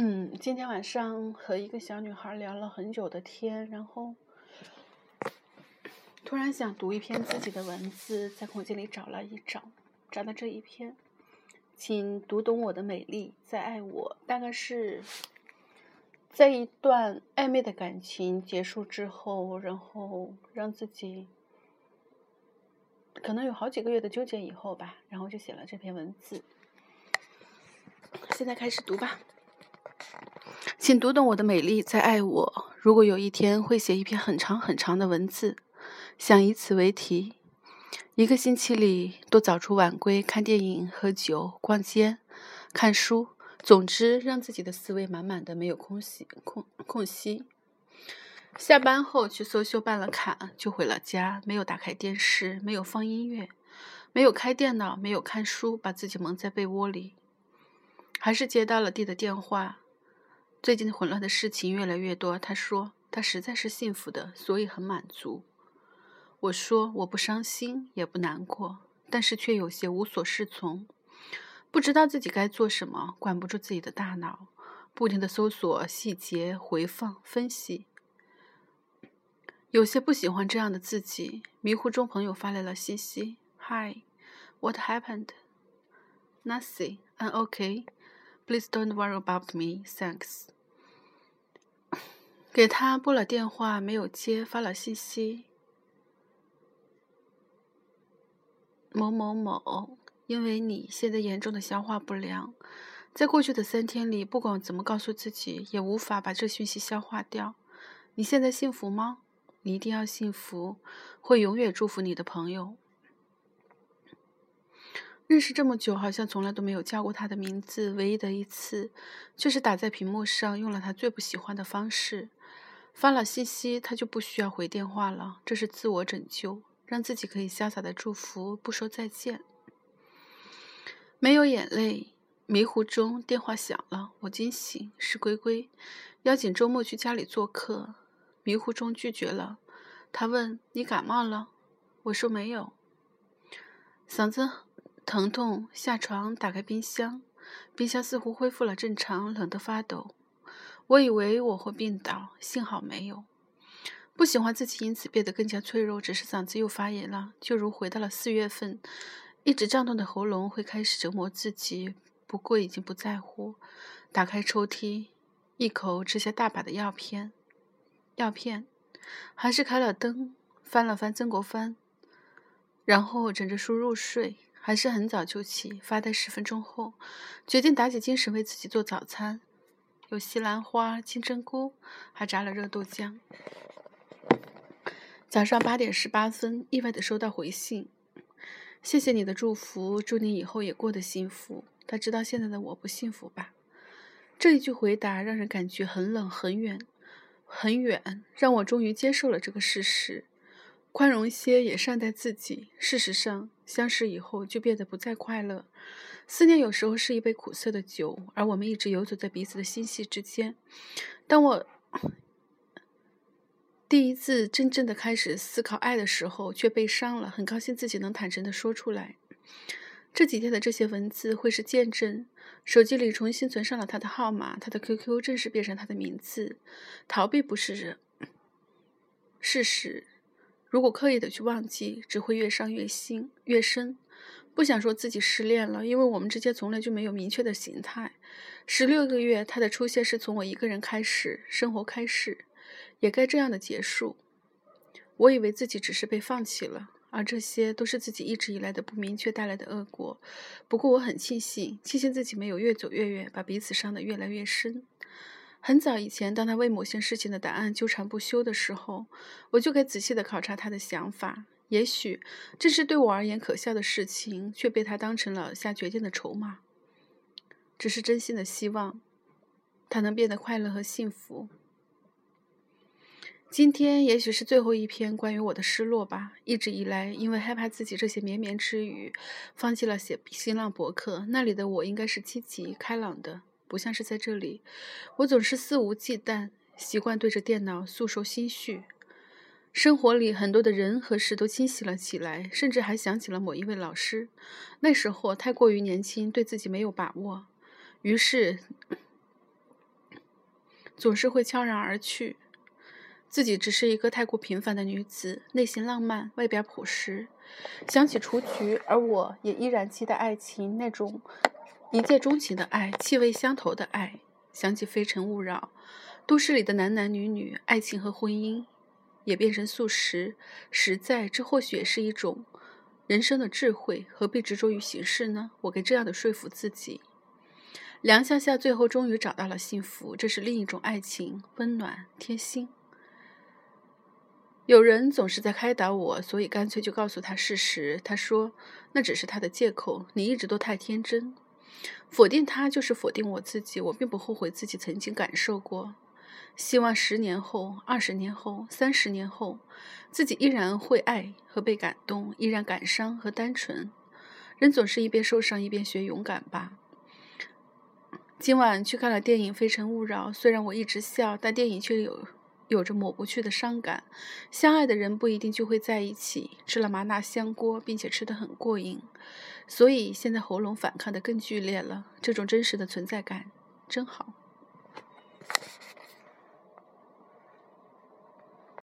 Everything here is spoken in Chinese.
嗯，今天晚上和一个小女孩聊了很久的天，然后突然想读一篇自己的文字，在空间里找了一找，找到这一篇，请读懂我的美丽，再爱我。大概是在一段暧昧的感情结束之后，然后让自己可能有好几个月的纠结以后吧，然后就写了这篇文字。现在开始读吧。请读懂我的美丽，再爱我。如果有一天会写一篇很长很长的文字，想以此为题。一个星期里都早出晚归，看电影、喝酒、逛街、看书，总之让自己的思维满满的，没有空隙空空隙。下班后去搜秀办了卡，就回了家，没有打开电视，没有放音乐，没有开电脑，没有看书，把自己蒙在被窝里。还是接到了弟的电话。最近混乱的事情越来越多。他说他实在是幸福的，所以很满足。我说我不伤心也不难过，但是却有些无所适从，不知道自己该做什么，管不住自己的大脑，不停的搜索细节、回放、分析。有些不喜欢这样的自己。迷糊中，朋友发来了信息：“Hi，what happened？Nothing，I'm okay。” Please don't worry about me, thanks. 给他拨了电话，没有接，发了信息。某某某，因为你现在严重的消化不良，在过去的三天里，不管怎么告诉自己，也无法把这讯息消化掉。你现在幸福吗？你一定要幸福，会永远祝福你的朋友。认识这么久，好像从来都没有叫过他的名字。唯一的一次，却是打在屏幕上，用了他最不喜欢的方式。发了信息，他就不需要回电话了。这是自我拯救，让自己可以潇洒的祝福，不说再见。没有眼泪，迷糊中电话响了，我惊醒，是龟龟，邀请周末去家里做客。迷糊中拒绝了。他问：“你感冒了？”我说：“没有。”嗓子。疼痛，下床打开冰箱，冰箱似乎恢复了正常，冷得发抖。我以为我会病倒，幸好没有。不喜欢自己因此变得更加脆弱，只是嗓子又发炎了，就如回到了四月份，一直胀痛的喉咙会开始折磨自己。不过已经不在乎。打开抽屉，一口吃下大把的药片，药片，还是开了灯，翻了翻曾国藩，然后枕着书入睡。还是很早就起，发呆十分钟后，决定打起精神为自己做早餐，有西兰花、金针菇，还炸了热豆浆。早上八点十八分，意外的收到回信：“谢谢你的祝福，祝你以后也过得幸福。”他知道现在的我不幸福吧？这一句回答让人感觉很冷、很远、很远，让我终于接受了这个事实。宽容些，也善待自己。事实上，相识以后就变得不再快乐。思念有时候是一杯苦涩的酒，而我们一直游走在彼此的心系之间。当我第一次真正的开始思考爱的时候，却被伤了。很高兴自己能坦诚的说出来。这几天的这些文字会是见证。手机里重新存上了他的号码，他的 QQ 正式变成他的名字。逃避不是事实。如果刻意的去忘记，只会越伤越心越深。不想说自己失恋了，因为我们之间从来就没有明确的形态。十六个月，他的出现是从我一个人开始，生活开始，也该这样的结束。我以为自己只是被放弃了，而这些都是自己一直以来的不明确带来的恶果。不过我很庆幸，庆幸自己没有越走越远，把彼此伤得越来越深。很早以前，当他为某些事情的答案纠缠不休的时候，我就该仔细的考察他的想法。也许这是对我而言可笑的事情，却被他当成了下决定的筹码。只是真心的希望他能变得快乐和幸福。今天也许是最后一篇关于我的失落吧。一直以来，因为害怕自己这些绵绵之语，放弃了写新浪博客。那里的我应该是积极开朗的。不像是在这里，我总是肆无忌惮，习惯对着电脑诉说心绪。生活里很多的人和事都清晰了起来，甚至还想起了某一位老师。那时候太过于年轻，对自己没有把握，于是总是会悄然而去。自己只是一个太过平凡的女子，内心浪漫，外表朴实。想起雏菊，而我也依然期待爱情，那种一见钟情的爱，气味相投的爱。想起非诚勿扰，都市里的男男女女，爱情和婚姻也变成素食。实在，这或许也是一种人生的智慧。何必执着于形式呢？我该这样的说服自己。梁夏夏最后终于找到了幸福，这是另一种爱情，温暖贴心。有人总是在开导我，所以干脆就告诉他事实。他说：“那只是他的借口，你一直都太天真。”否定他就是否定我自己。我并不后悔自己曾经感受过。希望十年后、二十年后、三十年后，自己依然会爱和被感动，依然感伤和单纯。人总是一边受伤一边学勇敢吧。今晚去看了电影《非诚勿扰》，虽然我一直笑，但电影却有。有着抹不去的伤感，相爱的人不一定就会在一起。吃了麻辣香锅，并且吃得很过瘾，所以现在喉咙反抗的更剧烈了。这种真实的存在感真好。